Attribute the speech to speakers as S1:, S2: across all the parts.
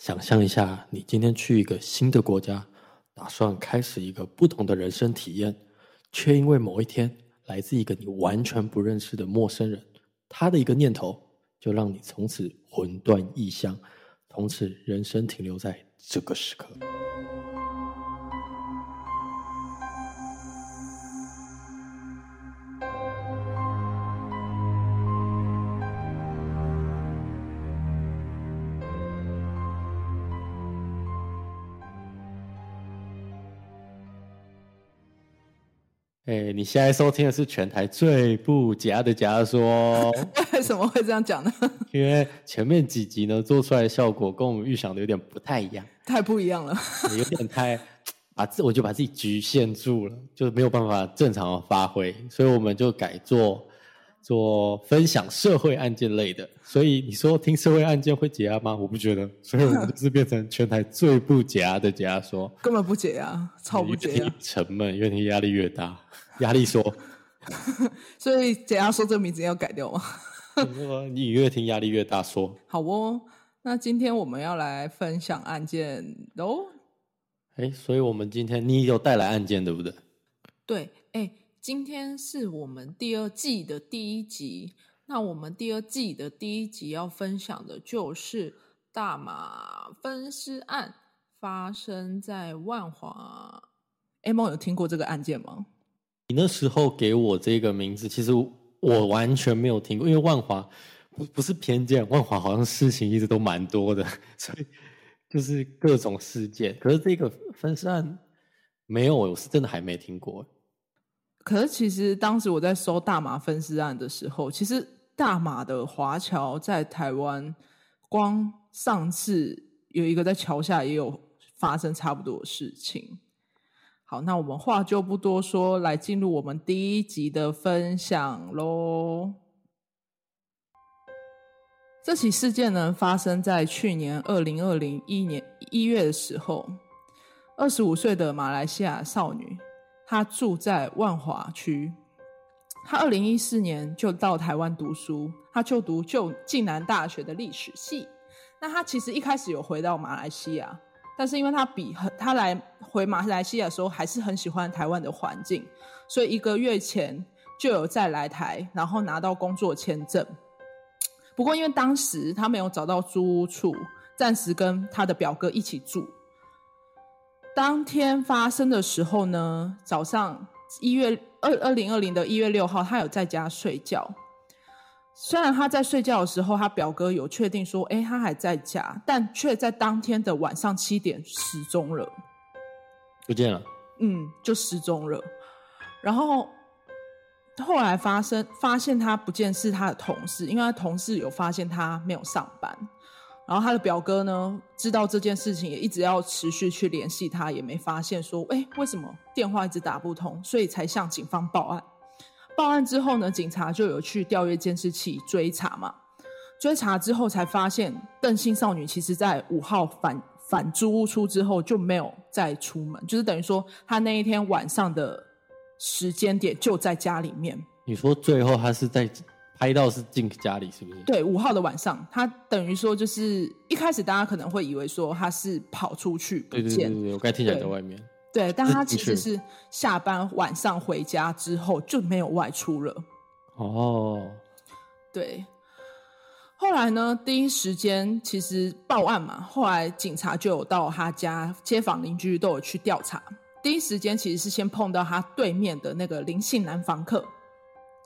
S1: 想象一下，你今天去一个新的国家，打算开始一个不同的人生体验，却因为某一天来自一个你完全不认识的陌生人，他的一个念头，就让你从此魂断异乡，从此人生停留在这个时刻。哎、欸，你现在收听的是全台最不假的假说。
S2: 为什么会这样讲呢？
S1: 因为前面几集呢做出来的效果跟我们预想的有点不太一样，
S2: 太不一样了，
S1: 有点太把自我就把自己局限住了，就是没有办法正常的发挥，所以我们就改做做分享社会案件类的。所以你说听社会案件会解压吗？我不觉得，所以我们就是变成全台最不解压的解压说，
S2: 根本不解压，超不解压，
S1: 沉闷，越听压力越大。压力说，
S2: 所以解压说这个名字要改掉吗？
S1: 你越听压力越大说。
S2: 好哦，那今天我们要来分享案件喽。
S1: 哎，所以我们今天你有带来案件对不对？
S2: 对，哎，今天是我们第二季的第一集。那我们第二季的第一集要分享的就是大麻分尸案，发生在万华。哎，梦有听过这个案件吗？
S1: 你那时候给我这个名字，其实我完全没有听过，因为万华不不是偏见，万华好像事情一直都蛮多的，所以就是各种事件。可是这个分尸案没有，我是真的还没听过。
S2: 可是其实当时我在搜大马分尸案的时候，其实大马的华侨在台湾，光上次有一个在桥下也有发生差不多的事情。好，那我们话就不多说，来进入我们第一集的分享喽。这起事件呢，发生在去年二零二零一年一月的时候，二十五岁的马来西亚少女，他住在万华区。他二零一四年就到台湾读书，他就读就暨南大学的历史系。那他其实一开始有回到马来西亚。但是因为他比很，他来回马来西亚的时候还是很喜欢台湾的环境，所以一个月前就有再来台，然后拿到工作签证。不过因为当时他没有找到租屋处，暂时跟他的表哥一起住。当天发生的时候呢，早上一月二二零二零的一月六号，他有在家睡觉。虽然他在睡觉的时候，他表哥有确定说，哎，他还在家，但却在当天的晚上七点失踪了，
S1: 不见了。
S2: 嗯，就失踪了。然后后来发生发现他不见是他的同事，因为他同事有发现他没有上班。然后他的表哥呢，知道这件事情，也一直要持续去联系他，也没发现说，哎，为什么电话一直打不通，所以才向警方报案。报案之后呢，警察就有去调阅监视器追查嘛。追查之后才发现，邓姓少女其实在五号返返租屋出之后就没有再出门，就是等于说她那一天晚上的时间点就在家里面。
S1: 你说最后她是在拍到是进家里是不是？
S2: 对，五号的晚上，他等于说就是一开始大家可能会以为说他是跑出去不见，
S1: 对对对对，我刚听起来在外面。
S2: 对，但他其实是下班晚上回家之后就没有外出了。
S1: 哦，
S2: 对。后来呢，第一时间其实报案嘛，后来警察就有到他家，街坊邻居都有去调查。第一时间其实是先碰到他对面的那个林姓男房客。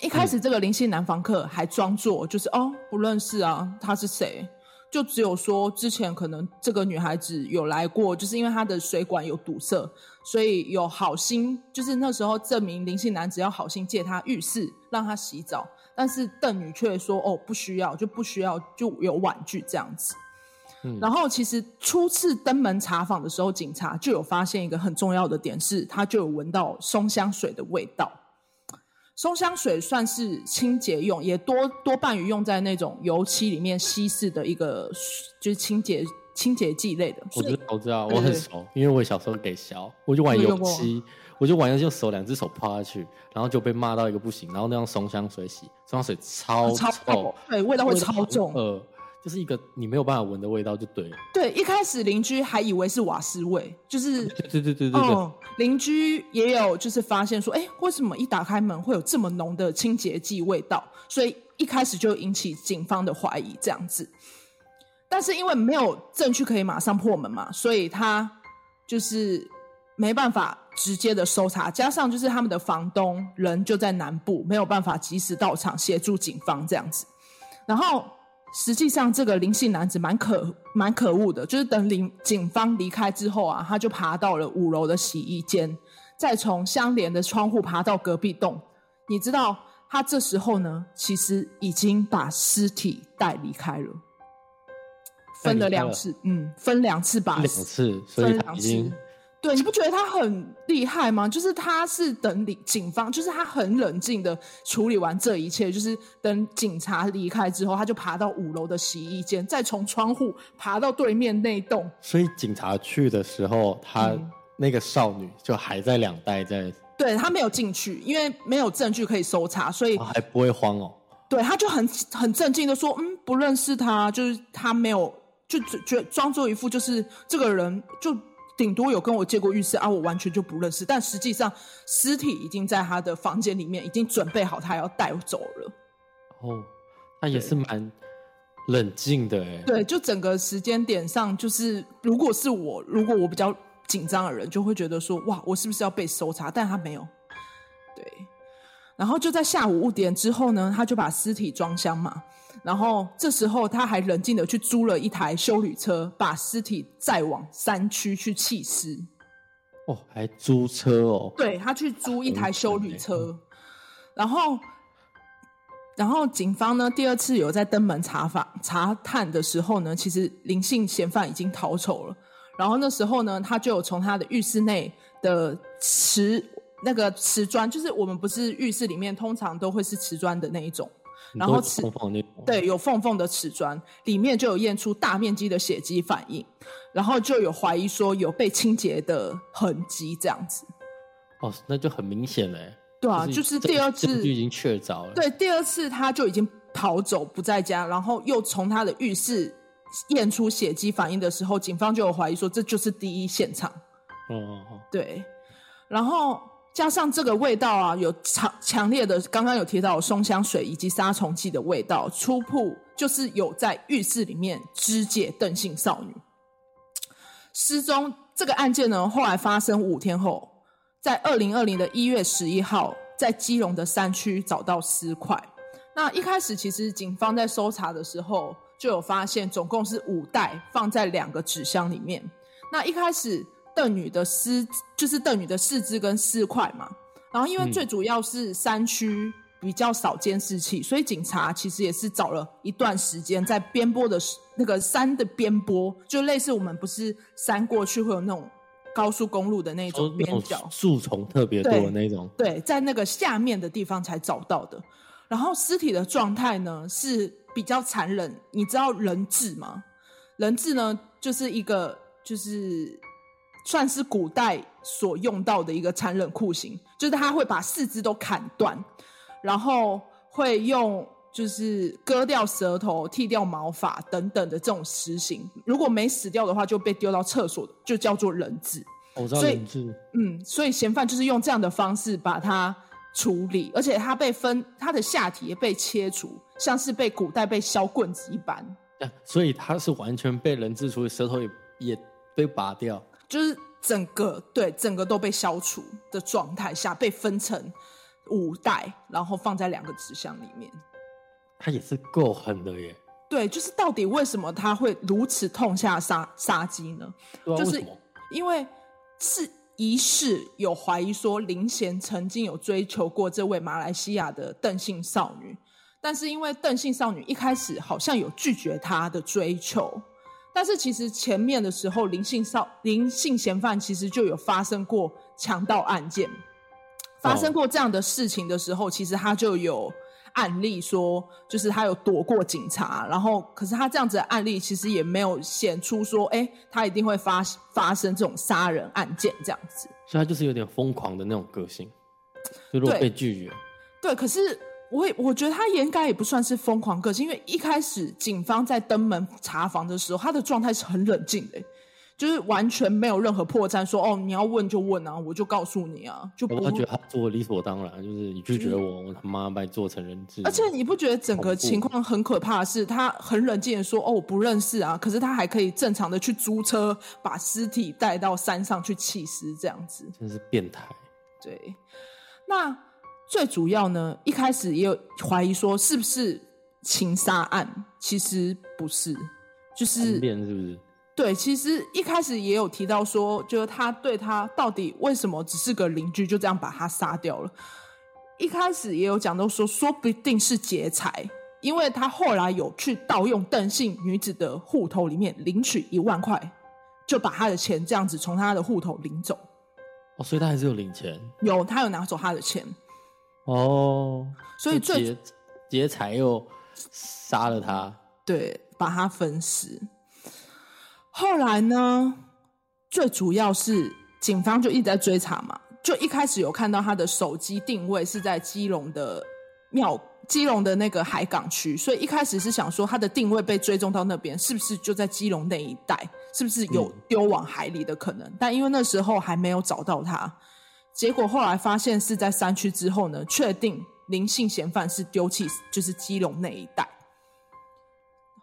S2: 一开始这个林姓男房客还装作就是、嗯、哦不认识啊，他是谁？就只有说之前可能这个女孩子有来过，就是因为她的水管有堵塞，所以有好心，就是那时候这名林姓男子要好心借她浴室让她洗澡，但是邓女却说哦不需要，就不需要，就有婉拒这样子。嗯，然后其实初次登门查访的时候，警察就有发现一个很重要的点是，他就有闻到松香水的味道。松香水算是清洁用，也多多半于用在那种油漆里面稀释的一个，就是清洁清洁剂类的。
S1: 我知道，我知道，我很熟，因为我小时候给削，我就玩油漆，我就玩用手两只手泡下去，然后就被骂到一个不行，然后那样松香水洗，松香水超臭，
S2: 超对，味道会超重。
S1: 呃，就是一个你没有办法闻的味道，就对了。
S2: 对，一开始邻居还以为是瓦斯味，就是
S1: 对对对对对对。
S2: 嗯，邻居也有就是发现说，哎，为什么一打开门会有这么浓的清洁剂味道？所以一开始就引起警方的怀疑，这样子。但是因为没有证据可以马上破门嘛，所以他就是没办法直接的搜查，加上就是他们的房东人就在南部，没有办法及时到场协助警方这样子。然后实际上这个林姓男子蛮可蛮可恶的，就是等林警方离开之后啊，他就爬到了五楼的洗衣间，再从相连的窗户爬到隔壁栋。你知道他这时候呢，其实已经把尸体带离开了。分了两次，嗯，分两次把
S1: 两次，所以分两次。
S2: 对，你不觉得他很厉害吗？就是他是等警警方，就是他很冷静的处理完这一切，就是等警察离开之后，他就爬到五楼的洗衣间，再从窗户爬到对面那栋。
S1: 所以警察去的时候，他那个少女就还在两代在。嗯、
S2: 对，他没有进去，因为没有证据可以搜查，所以、
S1: 啊、还不会慌哦。
S2: 对，他就很很镇静的说：“嗯，不认识他，就是他没有。”就觉装作一副就是这个人就顶多有跟我借过浴室啊，我完全就不认识。但实际上尸体已经在他的房间里面，已经准备好他要带走了。
S1: 哦，那也是蛮冷静的哎。
S2: 对，就整个时间点上，就是如果是我，如果我比较紧张的人，就会觉得说哇，我是不是要被搜查？但他没有。对，然后就在下午五点之后呢，他就把尸体装箱嘛。然后这时候他还冷静的去租了一台修旅车，把尸体载往山区去弃尸。
S1: 哦，还租车哦？
S2: 对，他去租一台修旅车，然后，然后警方呢第二次有在登门查访查探的时候呢，其实林姓嫌犯已经逃走了。然后那时候呢，他就有从他的浴室内的瓷那个瓷砖，就是我们不是浴室里面通常都会是瓷砖的那一种。然后瓷对有缝缝的瓷砖里面就有验出大面积的血迹反应，然后就有怀疑说有被清洁的痕迹这样子。
S1: 哦，那就很明显嘞。
S2: 对啊，就是、就是第二次
S1: 就已经确凿了。
S2: 对，第二次他就已经逃走不在家，然后又从他的浴室验出血迹反应的时候，警方就有怀疑说这就是第一现场。
S1: 哦哦哦。
S2: 对，然后。加上这个味道啊，有强强烈的，刚刚有提到松香水以及杀虫剂的味道，初步就是有在浴室里面肢解邓姓少女。失踪这个案件呢，后来发生五天后，在二零二零的一月十一号，在基隆的山区找到尸块。那一开始其实警方在搜查的时候，就有发现总共是五袋放在两个纸箱里面。那一开始。邓女的尸就是邓女的四肢跟尸块嘛，然后因为最主要是山区比较少监视器，嗯，所以警察其实也是找了一段时间在边坡的那个山的边坡，就类似我们不是山过去会有那种高速公路的那种边角，
S1: 树丛特别多的那种
S2: 對，对，在那个下面的地方才找到的。然后尸体的状态呢是比较残忍，你知道人质吗？人质呢就是一个就是。算是古代所用到的一个残忍酷刑，就是他会把四肢都砍断，然后会用就是割掉舌头、剃掉毛发等等的这种实刑。如果没死掉的话，就被丢到厕所，就叫做人质。
S1: 我知道人质。
S2: 嗯，所以嫌犯就是用这样的方式把他处理，而且他被分，他的下体也被切除，像是被古代被削棍子一般。
S1: 啊，所以他是完全被人质处理，舌头也也被拔掉。
S2: 就是整个对整个都被消除的状态下，被分成五袋，然后放在两个纸箱里面。
S1: 他也是够狠的耶。
S2: 对，就是到底为什么他会如此痛下杀杀机呢？
S1: 啊？
S2: 就是因为是疑似有怀疑说林贤曾经有追求过这位马来西亚的邓姓少女，但是因为邓姓少女一开始好像有拒绝他的追求。但是其实前面的时候，林姓少林姓嫌犯其实就有发生过强盗案件，发生过这样的事情的时候，其实他就有案例说，就是他有躲过警察，然后可是他这样子的案例其实也没有显出说，哎，他一定会发发生这种杀人案件这样子。
S1: 所以他就是有点疯狂的那种个性，就如果被拒绝。
S2: 对，对，可是我也我觉得他应该也不算是疯狂个性，因为一开始警方在登门查房的时候，他的状态是很冷静的。就是完全没有任何破绽，说哦，你要问就问啊，我就告诉你啊，就。
S1: 他觉得他做理所当然，就是你拒绝我，我他妈把你做成人质。
S2: 而且你不觉得整个情况很可怕的是，他很冷静的说哦，我不认识啊，可是他还可以正常的去租车把尸体带到山上去弃尸，这样子
S1: 真是变态。
S2: 对，那最主要呢，一开始也有怀疑说是不是情杀案，其实不是，就是
S1: 是不是？
S2: 对，其实一开始也有提到说，就是他对他到底为什么只是个邻居，就这样把他杀掉了。一开始也有讲到说，说不定是劫财，因为他后来有去盗用邓姓女子的户头里面领取一万块，就把他的钱这样子从他的户头领走。
S1: 哦，所以他还是有领钱？
S2: 有，他有拿走他的钱。
S1: 哦，
S2: 所以最
S1: 劫劫财又杀了他，
S2: 对，把他分尸。后来呢，最主要是警方就一直在追查嘛，就一开始有看到他的手机定位是在基隆的庙，基隆的那个海港区，所以一开始是想说他的定位被追踪到那边，是不是就在基隆那一带，是不是有丢往海里的可能？但因为那时候还没有找到他，结果后来发现是在山区之后呢，确定林姓嫌犯是丢弃，就是基隆那一带。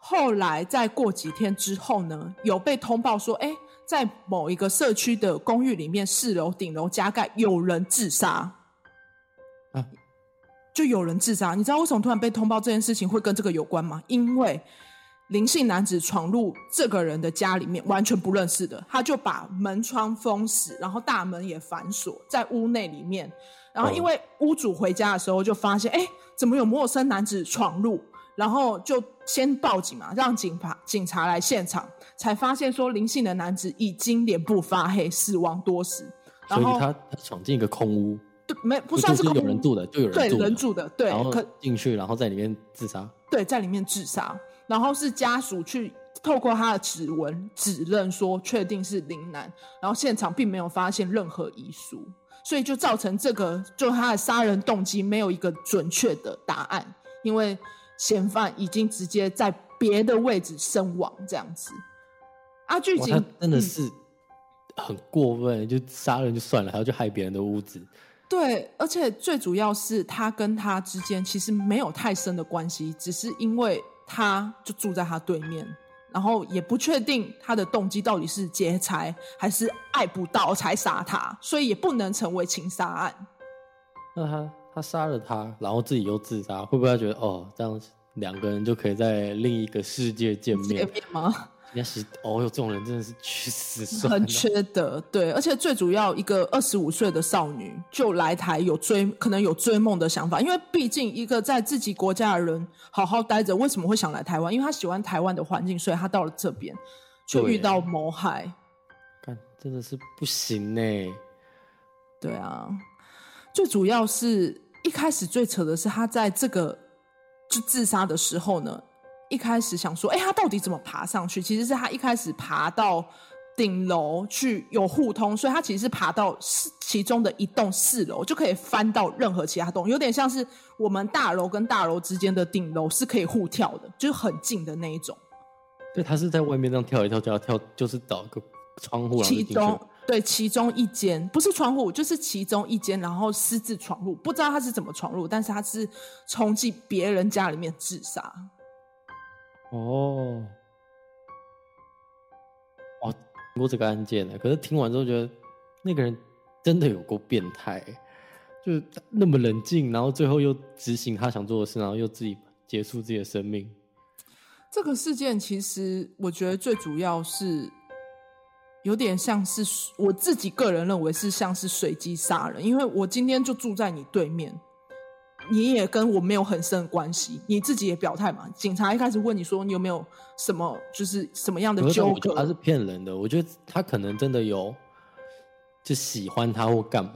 S2: 后来再过几天之后呢，有被通报说，哎，在某一个社区的公寓里面，四楼顶楼加盖有人自杀，
S1: 啊，
S2: 就有人自杀。你知道为什么突然被通报这件事情会跟这个有关吗？因为林姓男子闯入这个人的家里面，完全不认识的，他就把门窗封死，然后大门也反锁，在屋内里面。然后因为屋主回家的时候就发现，哎，怎么有陌生男子闯入？然后就先报警嘛，让警察警察来现场，才发现说林姓的男子已经脸部发黑，死亡多时。然后
S1: 所以他他闯进一个空屋，
S2: 对，没不算是空屋，
S1: 有人住的，就有人住的，
S2: 对人住的，对，
S1: 然后进去，然后在里面自杀。
S2: 对，在里面自杀，然后是家属去透过他的指纹指认说确定是林楠，然后现场并没有发现任何遗书，所以就造成这个就他的杀人动机没有一个准确的答案，因为。嫌犯已经直接在别的位置身亡，这样子。啊，剧情
S1: 真的是很过分，就杀人就算了，还要去害别人的屋子。
S2: 对，而且最主要是他跟他之间其实没有太深的关系，只是因为他就住在他对面，然后也不确定他的动机到底是劫财还是爱不到才杀他，所以也不能成为情杀案。
S1: 那他？他杀了他，然后自己又自杀，会不会他觉得哦，这样两个人就可以在另一个世界见面？
S2: 见面吗？
S1: 也是哦，哟这种人真的是去死算了。
S2: 很缺德，对，而且最主要一个二十五岁的少女就来台有追，可能有追梦的想法，因为毕竟一个在自己国家的人好好待着，为什么会想来台湾？因为他喜欢台湾的环境，所以他到了这边就遇到谋害，
S1: 干真的是不行呢。
S2: 对啊。最主要是一开始最扯的是他在这个就自杀的时候呢，一开始想说，哎，他到底怎么爬上去？其实是他一开始爬到顶楼去有互通，所以他其实是爬到其中的一栋四楼就可以翻到任何其他栋，有点像是我们大楼跟大楼之间的顶楼是可以互跳的，就是很近的那一种。
S1: 对，他是在外面这样跳一跳，就要跳，就是找个窗户
S2: 其中。对，其中一间不是窗户，就是其中一间，然后私自闯入，不知道他是怎么闯入，但是他是冲进别人家里面自杀。
S1: 哦，哦，听过这个案件呢，可是听完之后觉得那个人真的有够变态，就是那么冷静，然后最后又执行他想做的事，然后又自己结束自己的生命。
S2: 这个事件其实我觉得最主要是。有点像是我自己个人认为是像是随机杀人，因为我今天就住在你对面，你也跟我没有很深的关系，你自己也表态嘛。警察一开始问你说你有没有什么就是什么样的纠葛，
S1: 他是骗人的。我觉得他可能真的有就喜欢他或干嘛。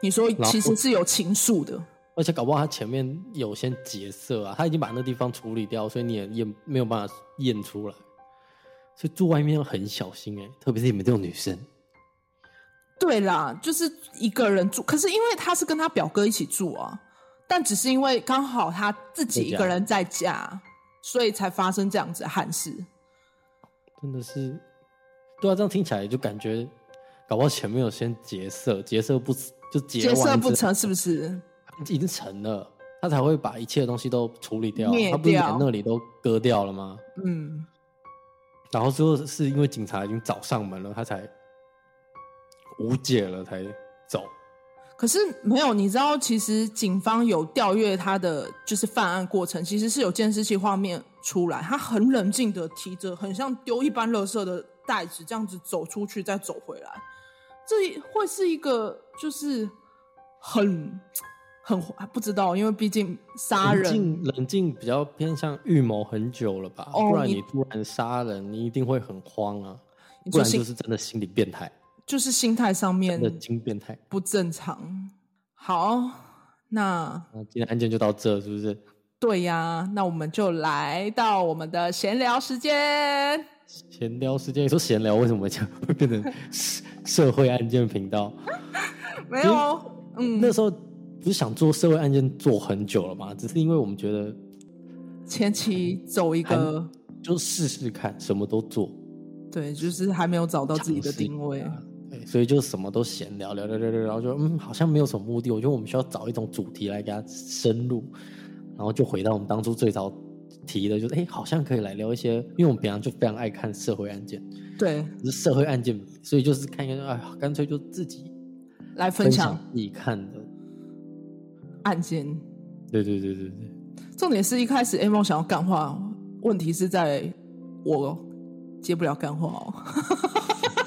S2: 你说其实是有情愫的，
S1: 而且搞不好他前面有些劫色啊，他已经把那地方处理掉，所以你也验没有办法验出来。所以住外面要很小心哎、欸，特别是你们这种女生。对
S2: 啦，就是一个人住，可是因为他是跟他表哥一起住啊，但只是因为刚好他自己一个人在家，所以才发生这样子的憾事。
S1: 真的是，对啊，这样听起来就感觉，搞不好前面有先劫色，劫色不就结
S2: 结色不成，是不是？
S1: 已经成了，他才会把一切的东西都处理掉，
S2: 掉，
S1: 他不是连那里都割掉了吗？
S2: 嗯。
S1: 然后最后是因为警察已经找上门了，他才无解了，才走。
S2: 可是没有，你知道，其实警方有调阅他的就是犯案过程，其实是有监视器画面出来，他很冷静的提着很像丢一般垃圾的袋子，这样子走出去再走回来，这会是一个就是很很不知道，因为毕竟杀人
S1: 冷静，冷静比较偏向预谋很久了吧？哦、不然你突然杀人，你一定会很慌啊，不然就是真的心理变态。
S2: 就是心态上面
S1: 的精变态
S2: 不正常。好，那
S1: 那今天案件就到这，是不是？
S2: 对呀，那我们就来到我们的闲聊时间。
S1: 闲聊时间，你说闲聊为什么讲会变成社会案件频道？
S2: 没有，嗯，
S1: 那时候不是想做社会案件做很久了吗？只是因为我们觉得
S2: 前期走一个，
S1: 就试试看，什么都做。
S2: 对，就是还没有找到自己的定位。
S1: 所以就什么都闲聊聊聊聊聊，然后就嗯，好像没有什么目的。我觉得我们需要找一种主题来给他深入，然后就回到我们当初最早提的，就是哎，好像可以来聊一些，因为我们平常就非常爱看社会案件，
S2: 对，
S1: 是社会案件，所以就是看一个，哎，干脆就自己
S2: 来分享
S1: 自己看的
S2: 案件。
S1: 对对对对对，
S2: 重点是一开始 A 梦想要干话，问题是在我接不了干话哦。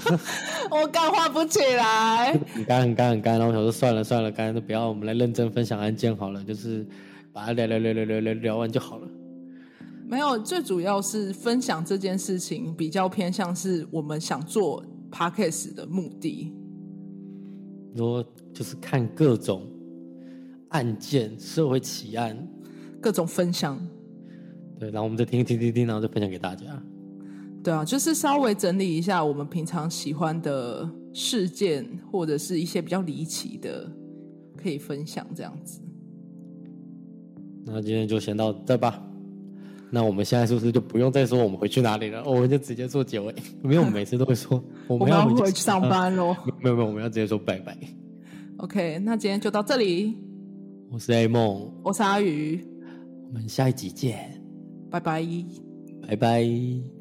S2: 我干话不起来，
S1: 很干很干很干，然后我想说算了算了，干脆都不要，我们来认真分享案件好了，就是把它聊聊聊聊聊聊聊完就好了。
S2: 没有，最主要是分享这件事情比较偏向是我们想做 podcast 的目的。
S1: 说就是看各种案件、社会奇案，
S2: 各种分享。
S1: 对，然后我们再听听听听，然后再分享给大家。
S2: 对啊，就是稍微整理一下我们平常喜欢的事件，或者是一些比较离奇的，可以分享这样子。
S1: 那今天就先到这吧。那我们现在是不是就不用再说我们回去哪里了？我们就直接做结尾，因为我们每次都会说我们要回去，
S2: 回去上班喽。
S1: 没有没有，我们要直接说拜拜。
S2: OK，那今天就到这里。
S1: 我是 A 梦，
S2: 我是阿宇，
S1: 我们下一集见，
S2: 拜拜，
S1: 拜拜。